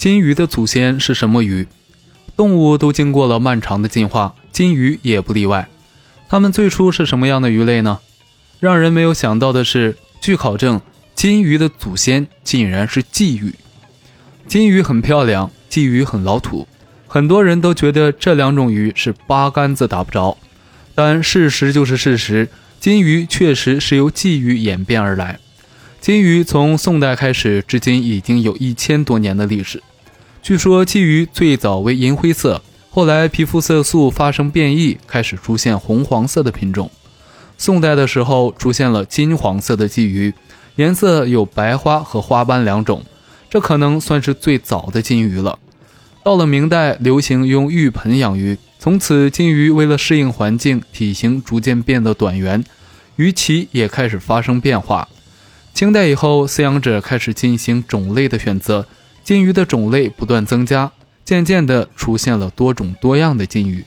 金鱼的祖先是什么鱼？动物都经过了漫长的进化，金鱼也不例外。它们最初是什么样的鱼类呢？让人没有想到的是，据考证，金鱼的祖先竟然是鲫鱼。金鱼很漂亮，鲫鱼很老土，很多人都觉得这两种鱼是八竿子打不着。但事实就是事实，金鱼确实是由鲫鱼演变而来。金鱼从宋代开始，至今已经有一千多年的历史。据说鲫鱼最早为银灰色，后来皮肤色素发生变异，开始出现红黄色的品种。宋代的时候出现了金黄色的鲫鱼，颜色有白花和花斑两种，这可能算是最早的金鱼了。到了明代，流行用浴盆养鱼，从此金鱼为了适应环境，体型逐渐变得短圆，鱼鳍也开始发生变化。清代以后，饲养者开始进行种类的选择。金鱼的种类不断增加，渐渐地出现了多种多样的金鱼。